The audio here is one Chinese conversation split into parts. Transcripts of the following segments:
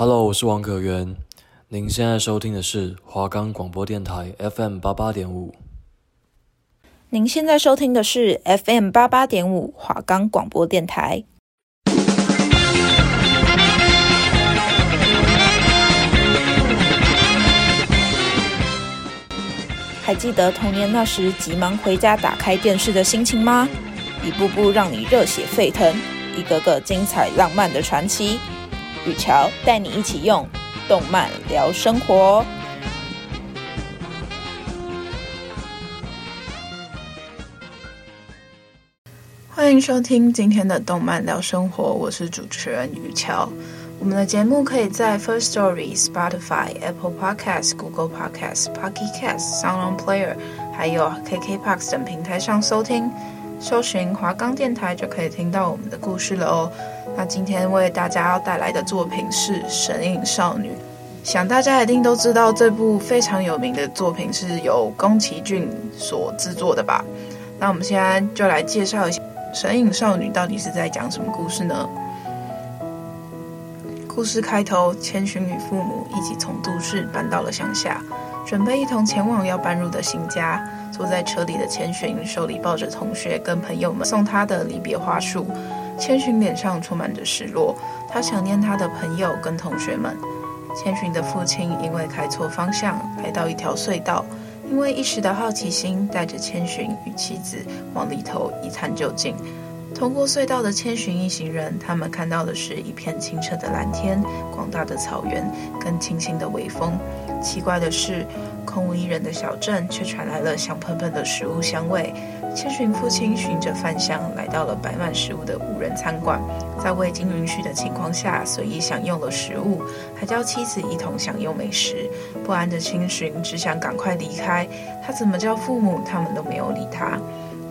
Hello，我是王可元。您现在收听的是华冈广播电台 FM 八八点五。您现在收听的是 FM 八八点五华冈广播电台。还记得童年那时急忙回家打开电视的心情吗？一步步让你热血沸腾，一个个精彩浪漫的传奇。雨乔带你一起用动漫聊生活。欢迎收听今天的动漫聊生活，我是主持人雨乔。我们的节目可以在 First Story、Spotify、Apple Podcasts、Google Podcasts、Pocket Casts、Sound On Player，还有 KKBOX 等平台上收听。搜寻华冈电台就可以听到我们的故事了哦。那今天为大家要带来的作品是《神隐少女》，想大家一定都知道这部非常有名的作品是由宫崎骏所制作的吧？那我们现在就来介绍一下《神隐少女》到底是在讲什么故事呢？故事开头，千寻与父母一起从都市搬到了乡下，准备一同前往要搬入的新家。坐在车里的千寻手里抱着同学跟朋友们送他的离别花束。千寻脸上充满着失落，他想念他的朋友跟同学们。千寻的父亲因为开错方向，来到一条隧道，因为一时的好奇心，带着千寻与妻子往里头一探究竟。通过隧道的千寻一行人，他们看到的是一片清澈的蓝天、广大的草原跟清新的微风。奇怪的是，空无一人的小镇却传来了香喷喷的食物香味。千寻父亲循着饭香来到了摆满食物的无人餐馆，在未经允许的情况下随意享用了食物，还叫妻子一同享用美食。不安的千寻只想赶快离开，他怎么叫父母，他们都没有理他。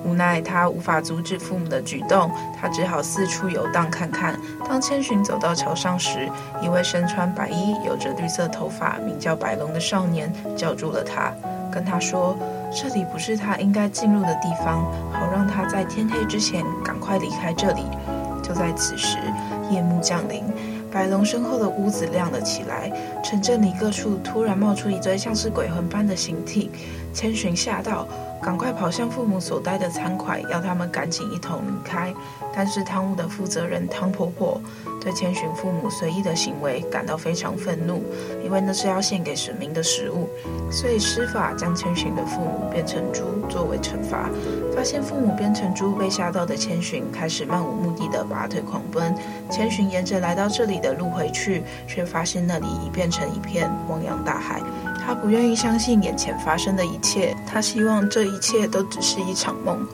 无奈他无法阻止父母的举动，他只好四处游荡看看。当千寻走到桥上时，一位身穿白衣、有着绿色头发、名叫白龙的少年叫住了他，跟他说：“这里不是他应该进入的地方，好让他在天黑之前赶快离开这里。”就在此时，夜幕降临，白龙身后的屋子亮了起来，城镇里各处突然冒出一堆像是鬼魂般的形体，千寻吓到。赶快跑向父母所待的餐馆，要他们赶紧一同离开。但是汤屋的负责人汤婆婆对千寻父母随意的行为感到非常愤怒，因为那是要献给神明的食物，所以施法将千寻的父母变成猪作为惩罚。发现父母变成猪被吓到的千寻开始漫无目的的拔腿狂奔。千寻沿着来到这里的路回去，却发现那里已变成一片汪洋大海。他不愿意相信眼前发生的一切，他希望这一切都只是一场梦。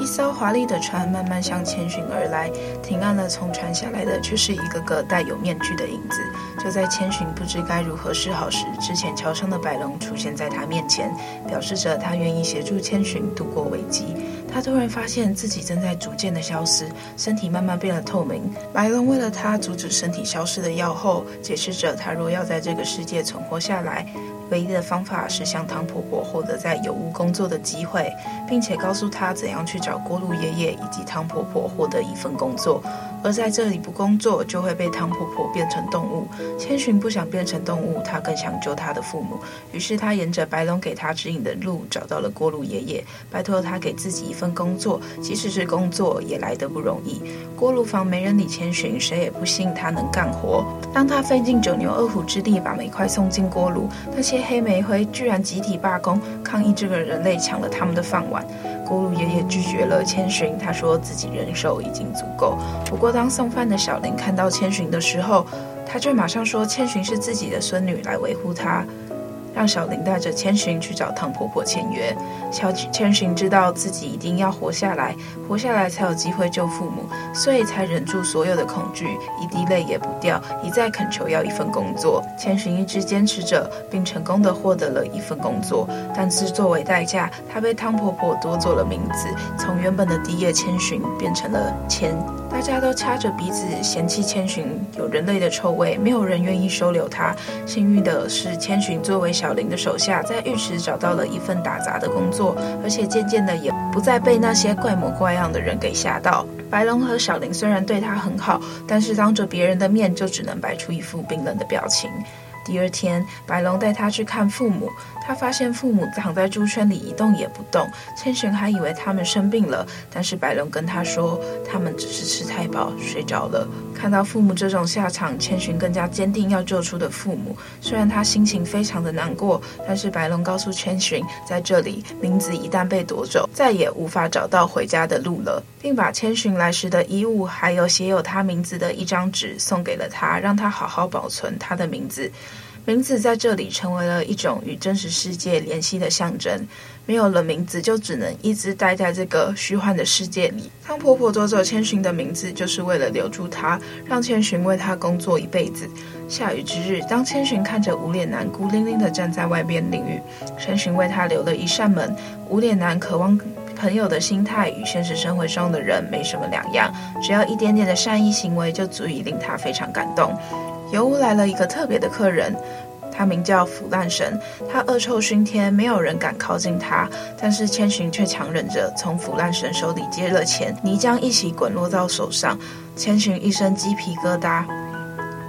一艘华丽的船慢慢向千寻而来，停岸了。从船下来的却是一个个带有面具的影子。就在千寻不知该如何是好时，之前桥上的白龙出现在他面前，表示着他愿意协助千寻度过危机。他突然发现自己正在逐渐的消失，身体慢慢变得透明。白龙为了他阻止身体消失的药后，解释着他若要在这个世界存活下来。唯一的方法是向汤婆婆获得在油屋工作的机会，并且告诉她怎样去找锅炉爷爷以及汤婆婆获得一份工作。而在这里不工作，就会被汤婆婆变成动物。千寻不想变成动物，她更想救她的父母。于是她沿着白龙给她指引的路，找到了锅炉爷爷，拜托他给自己一份工作，即使是工作也来得不容易。锅炉房没人理千寻，谁也不信她能干活。当他费尽九牛二虎之力把煤块送进锅炉，那黑煤灰居然集体罢工，抗议这个人类抢了他们的饭碗。咕噜爷爷拒绝了千寻，他说自己人手已经足够。不过，当送饭的小林看到千寻的时候，他却马上说千寻是自己的孙女，来维护他。让小林带着千寻去找汤婆婆签约。小千寻知道自己一定要活下来，活下来才有机会救父母，所以才忍住所有的恐惧，一滴泪也不掉，一再恳求要一份工作。千寻一直坚持着，并成功的获得了一份工作。但是作为代价，她被汤婆婆夺走了名字，从原本的第叶千寻变成了千。大家都掐着鼻子嫌弃千寻有人类的臭味，没有人愿意收留他。幸运的是，千寻作为小林的手下，在浴池找到了一份打杂的工作，而且渐渐的也不再被那些怪模怪样的人给吓到。白龙和小林虽然对他很好，但是当着别人的面就只能摆出一副冰冷的表情。第二天，白龙带他去看父母。他发现父母躺在猪圈里一动也不动。千寻还以为他们生病了，但是白龙跟他说，他们只是吃太饱睡着了。看到父母这种下场，千寻更加坚定要救出的父母。虽然他心情非常的难过，但是白龙告诉千寻，在这里，名字一旦被夺走，再也无法找到回家的路了，并把千寻来时的衣物，还有写有他名字的一张纸送给了他，让他好好保存他的名字。名字在这里成为了一种与真实世界联系的象征。没有了名字，就只能一直待在这个虚幻的世界里。汤婆婆夺走千寻的名字，就是为了留住她，让千寻为她工作一辈子。下雨之日，当千寻看着无脸男孤零零地站在外边淋雨，千寻为他留了一扇门。无脸男渴望朋友的心态与现实生活中的人没什么两样，只要一点点的善意行为，就足以令他非常感动。油屋来了一个特别的客人，他名叫腐烂神。他恶臭熏天，没有人敢靠近他。但是千寻却强忍着从腐烂神手里接了钱，泥浆一起滚落到手上。千寻一身鸡皮疙瘩，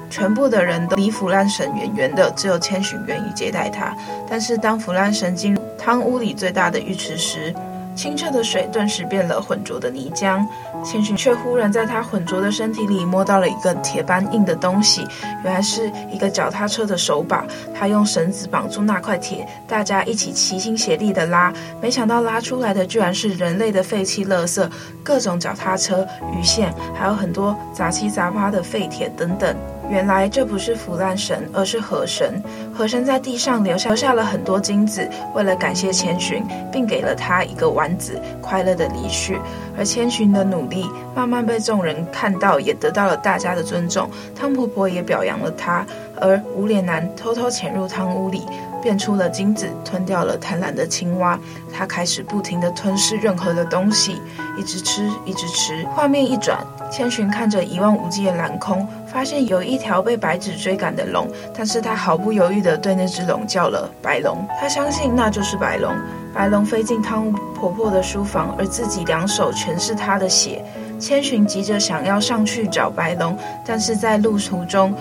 全部的人都离腐烂神远远的，只有千寻愿意接待他。但是当腐烂神进入汤屋里最大的浴池时，清澈的水顿时变了浑浊的泥浆，千寻却忽然在他浑浊的身体里摸到了一个铁般硬的东西，原来是一个脚踏车的手把。他用绳子绑住那块铁，大家一起齐心协力的拉，没想到拉出来的居然是人类的废弃垃圾，各种脚踏车、鱼线，还有很多杂七杂八的废铁等等。原来这不是腐烂神，而是河神。河神在地上留下留下了很多金子，为了感谢千寻，并给了他一个丸子，快乐的离去。而千寻的努力慢慢被众人看到，也得到了大家的尊重。汤婆婆也表扬了他，而无脸男偷偷潜入汤屋里。变出了金子，吞掉了贪婪的青蛙。他开始不停地吞噬任何的东西，一直吃，一直吃。画面一转，千寻看着一望无际的蓝空，发现有一条被白纸追赶的龙，但是他毫不犹豫地对那只龙叫了“白龙”。他相信那就是白龙。白龙飞进汤婆婆的书房，而自己两手全是他的血。千寻急着想要上去找白龙，但是在路途中。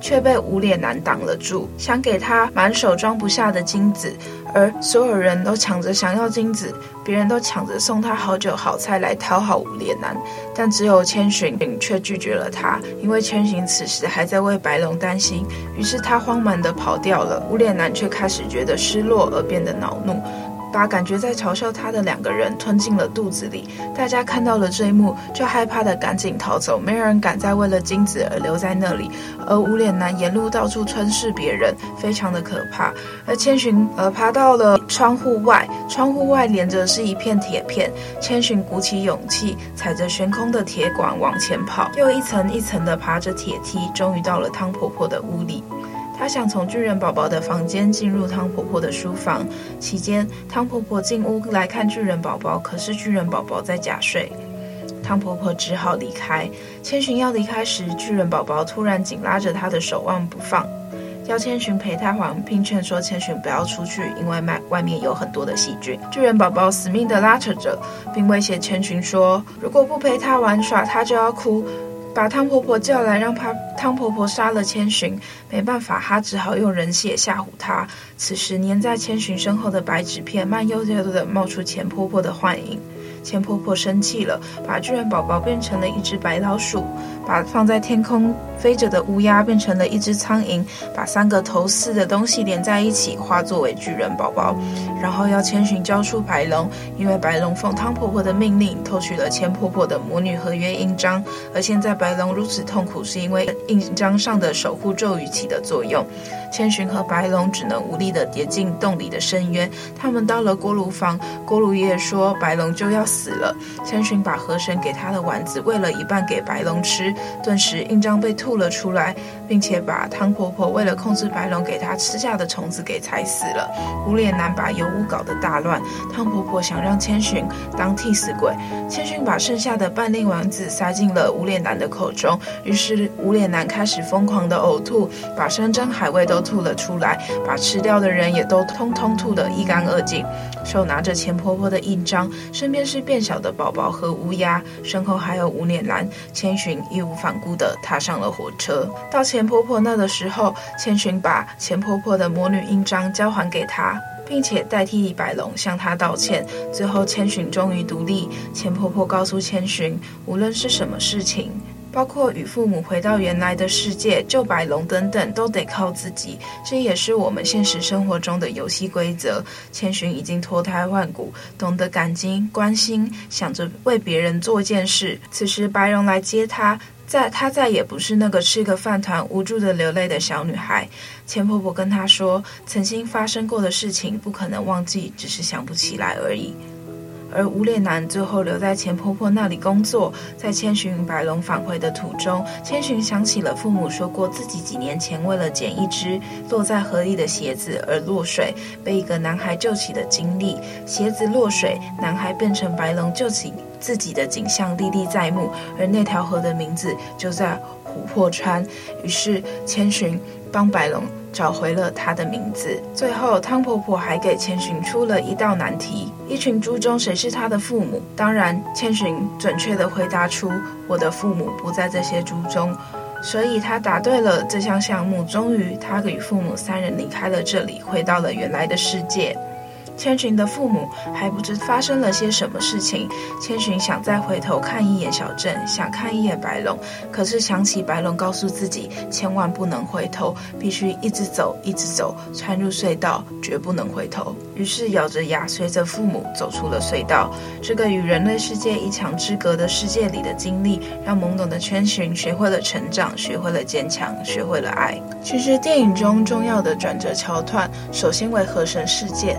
却被无脸男挡了住，想给他满手装不下的金子，而所有人都抢着想要金子，别人都抢着送他好酒好菜来讨好无脸男，但只有千寻却拒绝了他，因为千寻此时还在为白龙担心，于是他慌忙地跑掉了。无脸男却开始觉得失落而变得恼怒。把感觉在嘲笑他的两个人吞进了肚子里，大家看到了这一幕，就害怕的赶紧逃走，没有人敢再为了金子而留在那里。而无脸男沿路到处吞噬别人，非常的可怕。而千寻呃爬到了窗户外，窗户外连着是一片铁片，千寻鼓起勇气，踩着悬空的铁管往前跑，又一层一层的爬着铁梯，终于到了汤婆婆的屋里。他想从巨人宝宝的房间进入汤婆婆的书房，期间汤婆婆进屋来看巨人宝宝，可是巨人宝宝在假睡，汤婆婆只好离开。千寻要离开时，巨人宝宝突然紧拉着他的手腕不放，要千寻陪他玩，并劝说千寻不要出去，因为外外面有很多的细菌。巨人宝宝死命地拉扯着，并威胁千寻说，如果不陪他玩耍，他就要哭。把汤婆婆叫来，让她汤婆婆杀了千寻。没办法，她只好用人血吓唬她。此时，粘在千寻身后的白纸片慢悠悠的冒出钱婆婆的幻影。钱婆婆生气了，把巨人宝宝变成了一只白老鼠，把放在天空飞着的乌鸦变成了一只苍蝇，把三个头似的东西连在一起，化作为巨人宝宝，然后要千寻交出白龙，因为白龙奉汤婆婆的命令偷取了千婆婆的魔女合约印章，而现在白龙如此痛苦，是因为印章上的守护咒语起的作用。千寻和白龙只能无力地跌进洞里的深渊。他们到了锅炉房，锅炉爷爷说白龙就要死了。千寻把河神给他的丸子喂了一半给白龙吃，顿时印章被吐了出来。并且把汤婆婆为了控制白龙给她吃下的虫子给踩死了。无脸男把油污搞得大乱，汤婆婆想让千寻当替死鬼，千寻把剩下的半粒丸子塞进了无脸男的口中，于是无脸男开始疯狂的呕吐，把山珍海味都吐了出来，把吃掉的人也都通通吐得一干二净。手拿着钱婆婆的印章，身边是变小的宝宝和乌鸦，身后还有无脸男。千寻义无反顾地踏上了火车。到前钱婆婆那的时候，千寻把钱婆婆的魔女印章交还给她，并且代替李白龙向她道歉。最后，千寻终于独立。钱婆婆告诉千寻，无论是什么事情。包括与父母回到原来的世界、救白龙等等，都得靠自己。这也是我们现实生活中的游戏规则。千寻已经脱胎换骨，懂得感激、关心，想着为别人做件事。此时，白龙来接她，再她再也不是那个吃个饭团无助的流泪的小女孩。钱婆婆跟她说，曾经发生过的事情不可能忘记，只是想不起来而已。而无脸男最后留在钱婆婆那里工作，在千寻与白龙返回的途中，千寻想起了父母说过自己几年前为了捡一只落在河里的鞋子而落水，被一个男孩救起的经历。鞋子落水，男孩变成白龙救起自己的景象历历在目，而那条河的名字就在琥珀川。于是千寻帮白龙。找回了他的名字。最后，汤婆婆还给千寻出了一道难题：一群猪中谁是他的父母？当然，千寻准确地回答出：“我的父母不在这些猪中。”所以，他答对了这项项目。终于，他与父母三人离开了这里，回到了原来的世界。千寻的父母还不知发生了些什么事情。千寻想再回头看一眼小镇，想看一眼白龙，可是想起白龙告诉自己，千万不能回头，必须一直走，一直走，穿入隧道，绝不能回头。于是咬着牙，随着父母走出了隧道。这个与人类世界一墙之隔的世界里的经历，让懵懂的千寻学会了成长，学会了坚强，学会了爱。其实电影中重要的转折桥段，首先为河神事件，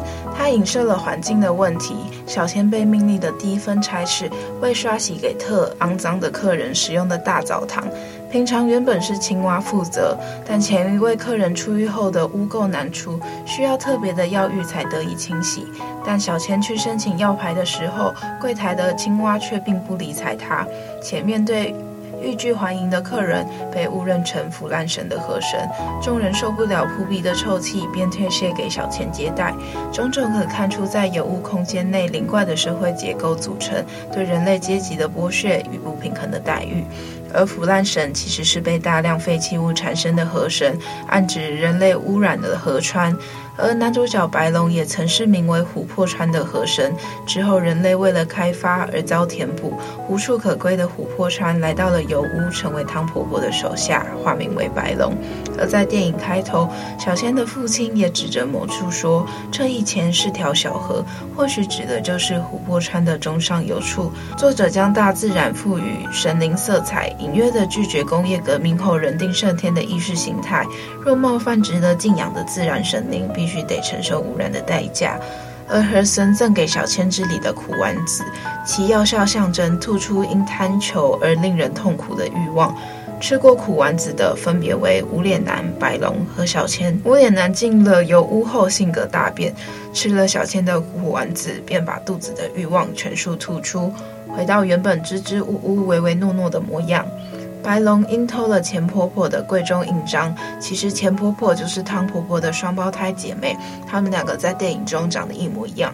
影射了环境的问题。小千被命令的第一份差事，为刷洗给特肮脏的客人使用的大澡堂。平常原本是青蛙负责，但前一位客人出狱后的污垢难除，需要特别的药浴才得以清洗。但小千去申请药牌的时候，柜台的青蛙却并不理睬他，且面对。欲拒还迎的客人被误认成腐烂神的河神，众人受不了扑鼻的臭气，便推卸给小钱接待。种种可看出，在有物空间内灵怪的社会结构组成，对人类阶级的剥削与不平衡的待遇。而腐烂神其实是被大量废弃物产生的河神，暗指人类污染的河川。而男主角白龙也曾是名为琥珀川的河神，之后人类为了开发而遭填补，无处可归的琥珀川来到了油屋，成为汤婆婆的手下，化名为白龙。而在电影开头，小千的父亲也指着某处说：“这以前是条小河，或许指的就是琥珀川的中上游处。”作者将大自然赋予神灵色彩，隐约地拒绝工业革命后人定胜天的意识形态。若冒犯值得敬仰的自然神灵，必须得承受污染的代价。而河神赠给小千之里的苦丸子，其药效象征吐出因贪求而令人痛苦的欲望。吃过苦丸子的分别为无脸男、白龙和小千。无脸男进了油屋后性格大变，吃了小千的苦丸子，便把肚子的欲望全数吐出，回到原本支支吾吾、唯唯诺诺的模样。白龙因偷了钱婆婆的贵重印章，其实钱婆婆就是汤婆婆的双胞胎姐妹，她们两个在电影中长得一模一样，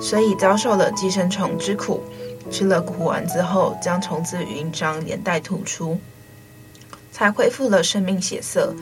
所以遭受了寄生虫之苦。吃了苦丸子后，将虫子与印章连带吐出。才恢复了生命血色，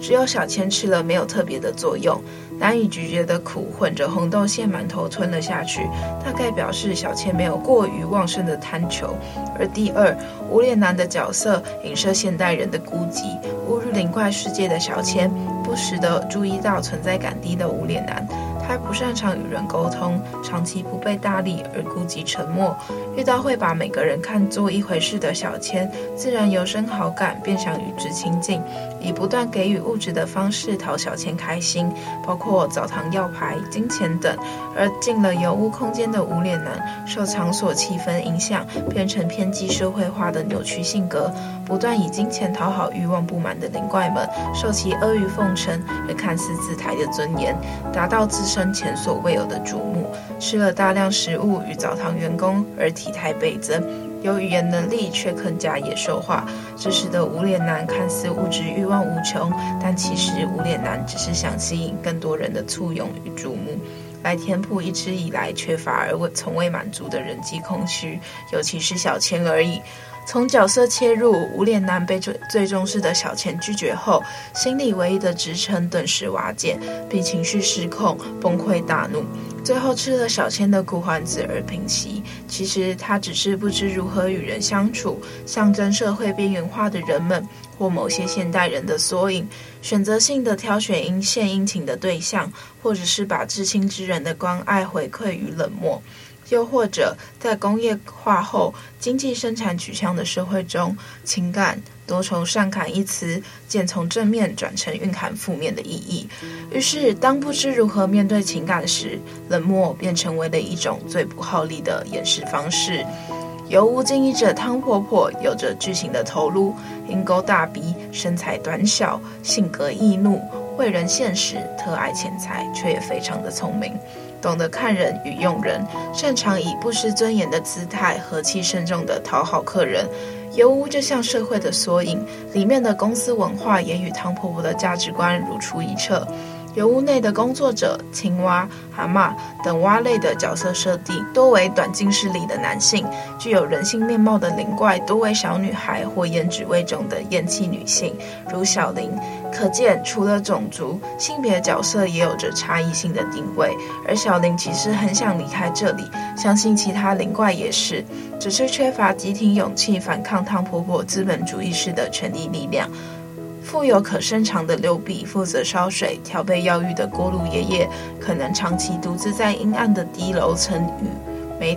只有小千吃了没有特别的作用，难以咀嚼的苦混着红豆馅馒头吞了下去，大概表示小千没有过于旺盛的贪求。而第二，无脸男的角色影射现代人的孤寂，误入灵怪世界的小千不时地注意到存在感低的无脸男。他不擅长与人沟通，长期不被搭理而孤寂沉默。遇到会把每个人看作一回事的小千，自然由生好感，便想与之亲近，以不断给予物质的方式讨小千开心，包括澡堂药牌、金钱等。而进了油污空间的无脸男，受场所气氛影响，变成偏激社会化的扭曲性格，不断以金钱讨好欲望不满的灵怪们，受其阿谀奉承而看似自抬的尊严，达到自身前所未有的瞩目。吃了大量食物与澡堂员工而体态倍增，有语言能力却更加野兽化，这使得无脸男看似物质欲望无穷，但其实无脸男只是想吸引更多人的簇拥与瞩目，来填补一直以来缺乏而未从未满足的人际空虚，尤其是小千而已。从角色切入，无脸男被最最重视的小千拒绝后，心里唯一的支撑顿时瓦解，并情绪失控，崩溃大怒。最后吃了小千的苦丸子而平息。其实他只是不知如何与人相处，象征社会边缘化的人们，或某些现代人的缩影，选择性的挑选因献殷勤的对象，或者是把至亲之人的关爱回馈于冷漠。又或者，在工业化后、经济生产取向的社会中，情感多从善感一词渐从正面转成蕴含负面的意义。于是，当不知如何面对情感时，冷漠便成为了一种最不耗力的掩饰方式。油屋经营者汤婆婆有着巨型的头颅、鹰钩大鼻、身材短小、性格易怒、为人现实、特爱钱财，却也非常的聪明。懂得看人与用人，擅长以不失尊严的姿态，和气慎重的讨好客人。油屋就像社会的缩影，里面的公司文化也与汤婆婆的价值观如出一辙。油屋内的工作者、青蛙、蛤蟆等蛙类的角色设定，多为短近视力的男性；具有人性面貌的灵怪，多为小女孩或颜值未中的厌弃女性，如小玲。可见，除了种族、性别角色也有着差异性的定位。而小玲其实很想离开这里，相信其他灵怪也是，只是缺乏集体勇气反抗汤婆婆资本主义式的权力力量。富有可伸长的六臂负责烧水、调配药浴的锅炉爷爷，可能长期独自在阴暗的低楼层与煤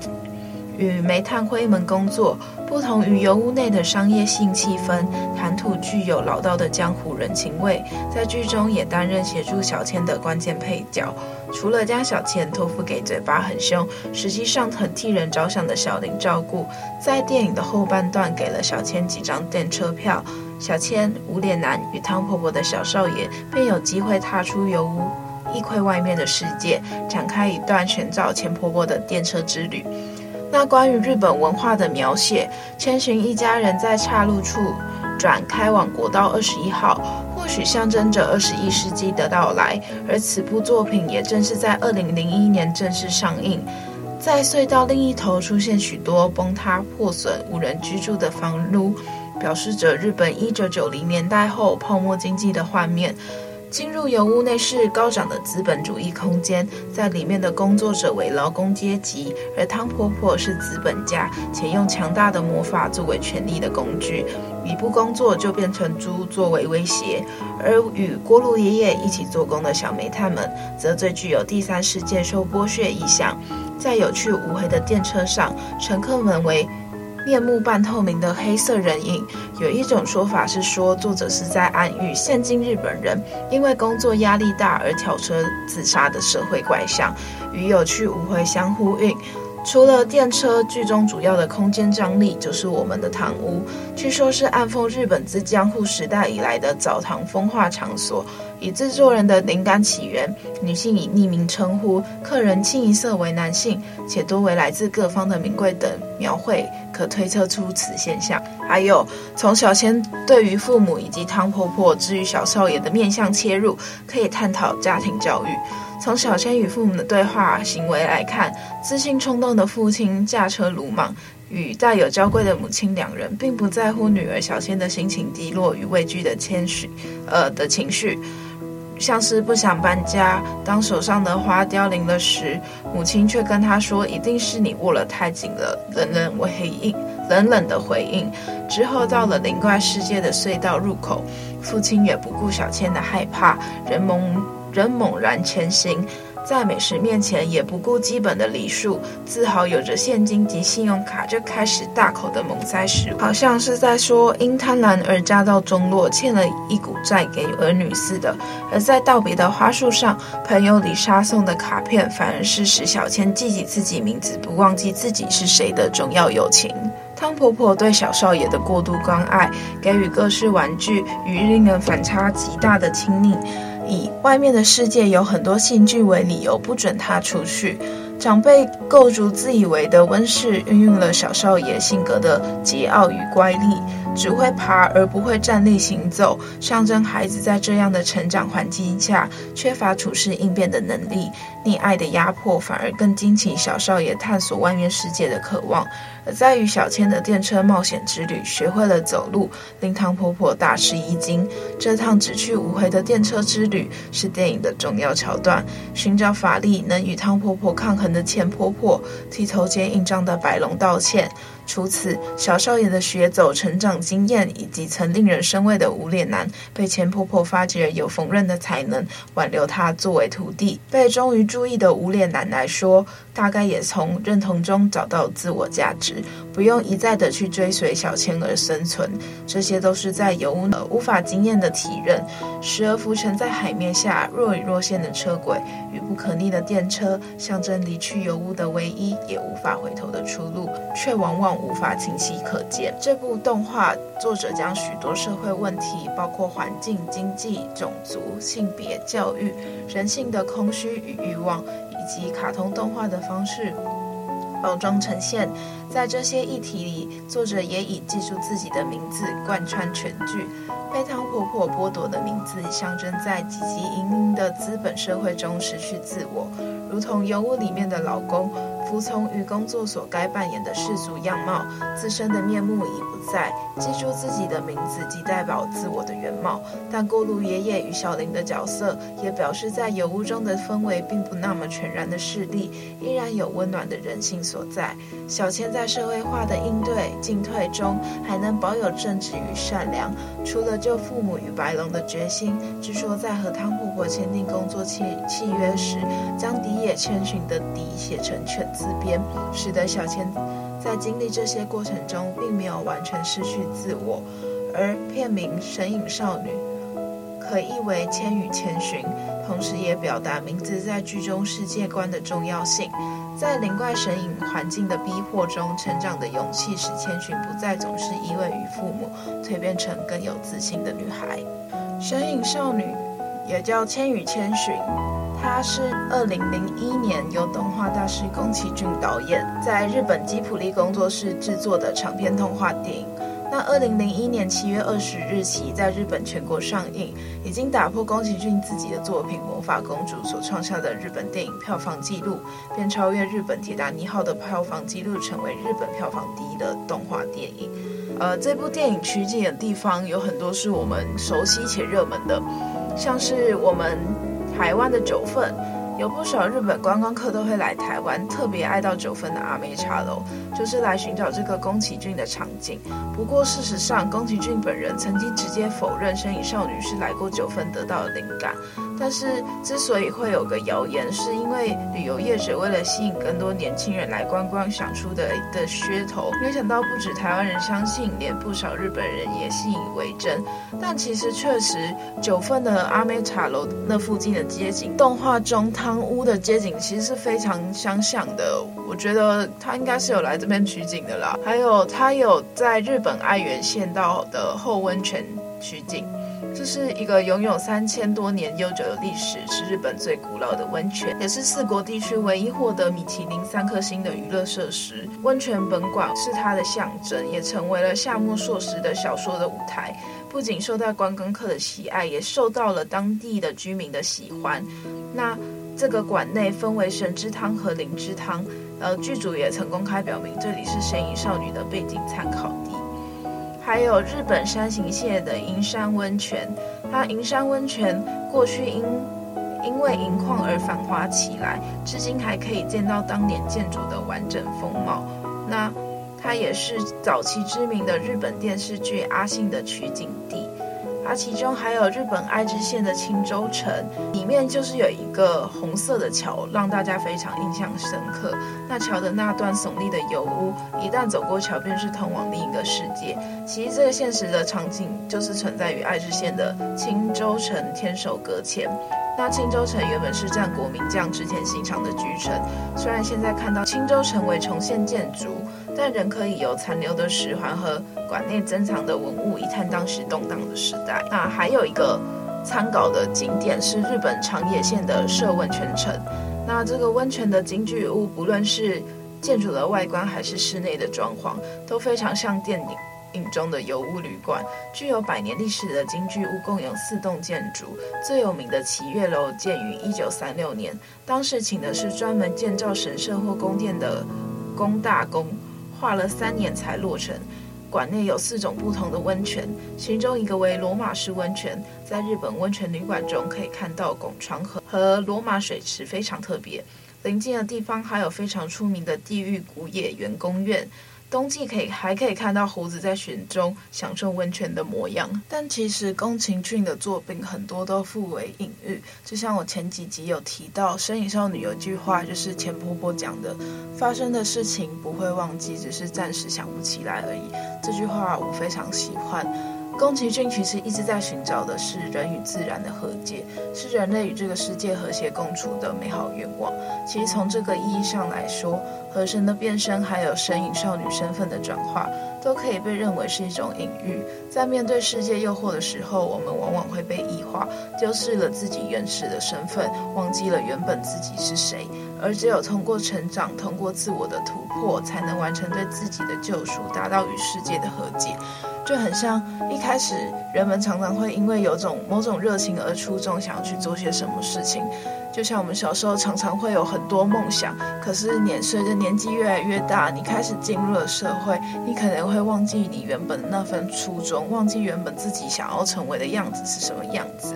与煤炭灰们工作。不同于油屋内的商业性气氛，谈吐具有老道的江湖人情味，在剧中也担任协助小千的关键配角。除了将小千托付给嘴巴很凶、实际上很替人着想的小玲照顾，在电影的后半段给了小千几张电车票。小千、无脸男与汤婆婆的小少爷便有机会踏出油屋，一窥外面的世界，展开一段寻找钱婆婆的电车之旅。那关于日本文化的描写，千寻一家人在岔路处转开往国道二十一号，或许象征着二十一世纪的到来。而此部作品也正是在二零零一年正式上映。在隧道另一头出现许多崩塌、破损、无人居住的房屋。表示着日本一九九零年代后泡沫经济的画面。进入油屋内是高涨的资本主义空间，在里面的工作者为劳工阶级，而汤婆婆是资本家，且用强大的魔法作为权力的工具，一不工作就变成猪作为威胁。而与锅炉爷爷一起做工的小煤炭们，则最具有第三世界受剥削意象。在有去无回的电车上，乘客们为面目半透明的黑色人影，有一种说法是说，作者是在暗喻现今日本人因为工作压力大而跳车自杀的社会怪象，与有去无回相呼应。除了电车，剧中主要的空间张力就是我们的堂屋，据说是暗讽日本自江户时代以来的澡堂风化场所。以制作人的灵感起源，女性以匿名称呼，客人清一色为男性，且多为来自各方的名贵等描绘，可推测出此现象。还有从小千对于父母以及汤婆婆至于小少爷的面相切入，可以探讨家庭教育。从小千与父母的对话行为来看，自信冲动的父亲驾车鲁莽，与带有娇贵的母亲两人，并不在乎女儿小千的心情低落与畏惧的谦虚，呃的情绪。像是不想搬家，当手上的花凋零了时，母亲却跟他说：“一定是你握了太紧了。”冷冷回应，冷冷的回应。之后到了灵怪世界的隧道入口，父亲也不顾小千的害怕，人猛人猛然前行，在美食面前也不顾基本的礼数，自豪有着现金及信用卡就开始大口的猛塞食物，好像是在说因贪婪而家道中落，欠了一股债给儿女似的。而在道别的花束上，朋友李莎送的卡片，反而是使小千记起自己名字，不忘记自己是谁的重要友情。汤婆婆对小少爷的过度关爱，给予各式玩具与令人反差极大的亲昵，以外面的世界有很多兴趣为理由，不准他出去。长辈构筑自以为的温室，运用了小少爷性格的桀骜与乖戾。只会爬而不会站立行走，象征孩子在这样的成长环境下缺乏处事应变的能力。溺爱的压迫反而更激起小少爷探索外面世界的渴望。而在与小千的电车冒险之旅，学会了走路，令汤婆婆大吃一惊。这趟只去无回的电车之旅是电影的重要桥段。寻找法力能与汤婆婆抗衡的钱婆婆，剃头肩硬胀的白龙道歉。除此，小少爷的学走、成长经验，以及曾令人生畏的无脸男，被前婆婆发觉有缝纫的才能，挽留他作为徒弟。被终于注意的无脸男来说，大概也从认同中找到自我价值，不用一再的去追随小千而生存。这些都是在油屋无法经验的体认，时而浮沉在海面下若隐若现的车轨与不可逆的电车，象征离去油污的唯一也无法回头的出路，却往往无法清晰可见。这部动画作者将许多社会问题，包括环境、经济、种族、性别、教育、人性的空虚与欲望。及卡通动画的方式包装呈现，在这些议题里，作者也以记住自己的名字贯穿全剧。被汤婆婆剥夺的名字，象征在汲汲营营的资本社会中失去自我，如同油屋里面的老公。服从于工作所该扮演的世俗样貌，自身的面目已不在。记住自己的名字，即代表自我的原貌。但锅炉爷爷与小林的角色，也表示在油屋中的氛围并不那么全然的势力，依然有温暖的人性所在。小千在社会化的应对进退中，还能保有正直与善良。除了救父母与白龙的决心，据说在和汤婆婆签订工作契契约时，将荻野千寻的“荻”写成犬字。边，使得小千在经历这些过程中，并没有完全失去自我。而片名《神隐少女》可译为“千与千寻”，同时也表达名字在剧中世界观的重要性。在灵怪神隐环境的逼迫中成长的勇气，使千寻不再总是依偎于父母，蜕变成更有自信的女孩。神隐少女也叫《千与千寻》。它是二零零一年由动画大师宫崎骏导演，在日本吉卜力工作室制作的长篇动画电影。那二零零一年七月二十日起在日本全国上映，已经打破宫崎骏自己的作品《魔法公主》所创下的日本电影票房纪录，便超越日本《铁达尼号》的票房纪录，成为日本票房第一的动画电影。呃，这部电影取景的地方有很多是我们熟悉且热门的，像是我们。台湾的九份，有不少日本观光客都会来台湾，特别爱到九份的阿妹茶楼，就是来寻找这个宫崎骏的场景。不过事实上，宫崎骏本人曾经直接否认《身影少女》是来过九份得到的灵感。但是之所以会有个谣言，是因为旅游业者为了吸引更多年轻人来观光想出的的噱头。没想到不止台湾人相信，连不少日本人也信以为真。但其实确实，九份的阿妹茶楼那附近的街景，动画中汤屋的街景其实是非常相像的。我觉得他应该是有来这边取景的啦。还有他有在日本爱媛县道的后温泉取景。这是一个拥有三千多年悠久的历史，是日本最古老的温泉，也是四国地区唯一获得米其林三颗星的娱乐设施。温泉本馆是它的象征，也成为了夏目漱石的小说的舞台。不仅受到观光客的喜爱，也受到了当地的居民的喜欢。那这个馆内分为神之汤和灵之汤，呃，剧组也曾公开表明，这里是神隐少女的背景参考地。还有日本山形县的银山温泉，它银山温泉过去因因为银矿而繁华起来，至今还可以见到当年建筑的完整风貌。那它也是早期知名的日本电视剧《阿信》的取景地。而，其中还有日本爱知县的青州城，里面就是有一个红色的桥，让大家非常印象深刻。那桥的那段耸立的油屋，一旦走过桥，便是通往另一个世界。其实这个现实的场景，就是存在于爱知县的青州城天守阁前。那青州城原本是战国名将织田信长的居城，虽然现在看到青州城为重现建筑，但仍可以由残留的石环和馆内珍藏的文物一探当时动荡的时代。那还有一个参考的景点是日本长野县的涉温泉城。那这个温泉的金具屋，不论是建筑的外观还是室内的装潢，都非常像电影。中的油屋旅馆，具有百年历史的金具屋共有四栋建筑，最有名的祈月楼建于一九三六年，当时请的是专门建造神社或宫殿的工大工，花了三年才落成。馆内有四种不同的温泉，其中一个为罗马式温泉，在日本温泉旅馆中可以看到拱床和和罗马水池，非常特别。临近的地方还有非常出名的地狱谷野原公院。冬季可以还可以看到胡子在雪中享受温泉的模样，但其实宫崎骏的作品很多都复为隐喻，就像我前几集有提到，《身影少女》有句话就是钱婆婆讲的：“发生的事情不会忘记，只是暂时想不起来而已。”这句话我非常喜欢。宫崎骏其实一直在寻找的是人与自然的和解，是人类与这个世界和谐共处的美好愿望。其实从这个意义上来说，河神的变身还有神隐少女身份的转化，都可以被认为是一种隐喻。在面对世界诱惑的时候，我们往往会被异化，丢失了自己原始的身份，忘记了原本自己是谁。而只有通过成长，通过自我的突破，才能完成对自己的救赎，达到与世界的和解。就很像一开始人们常常会因为有种某种热情而出众，想要去做些什么事情。就像我们小时候常常会有很多梦想，可是年随着年纪越来越大，你开始进入了社会，你可能会忘记你原本的那份初衷，忘记原本自己想要成为的样子是什么样子。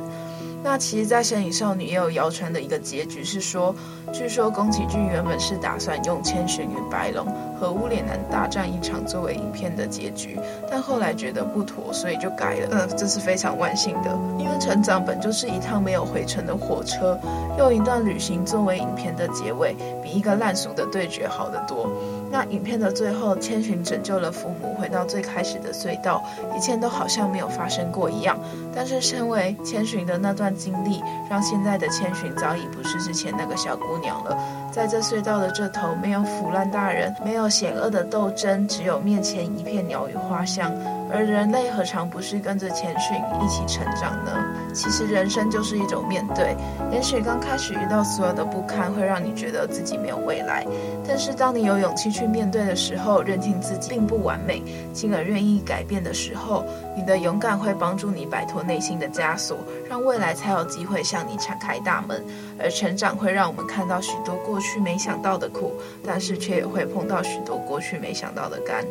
那其实，在《神隐少女》也有谣传的一个结局是说，据说宫崎骏原本是打算用千寻与白龙和无脸男大战一场作为影片的结局，但后来觉得不妥，所以就改了。嗯，这是非常万幸的，因为成长本就是一趟没有回程的火车，用一段旅行作为影片的结尾，比一个烂俗的对决好得多。那影片的最后，千寻拯救了父母，回到最开始的隧道，一切都好像没有发生过一样。但是，身为千寻的那段经历，让现在的千寻早已不是之前那个小姑娘了。在这隧道的这头，没有腐烂大人，没有险恶的斗争，只有面前一片鸟语花香。而人类何尝不是跟着前训一起成长呢？其实人生就是一种面对。也许刚开始遇到所有的不堪，会让你觉得自己没有未来。但是当你有勇气去面对的时候，认清自己并不完美，进而愿意改变的时候，你的勇敢会帮助你摆脱内心的枷锁，让未来才有机会向你敞开大门。而成长会让我们看到许多过去没想到的苦，但是却也会碰到许多过去没想到的甘。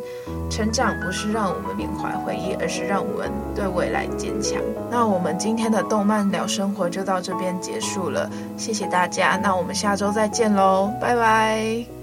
成长不是让我们缅怀回忆，而是让我们对未来坚强。那我们今天的动漫聊生活就到这边结束了，谢谢大家。那我们下周再见喽，拜拜。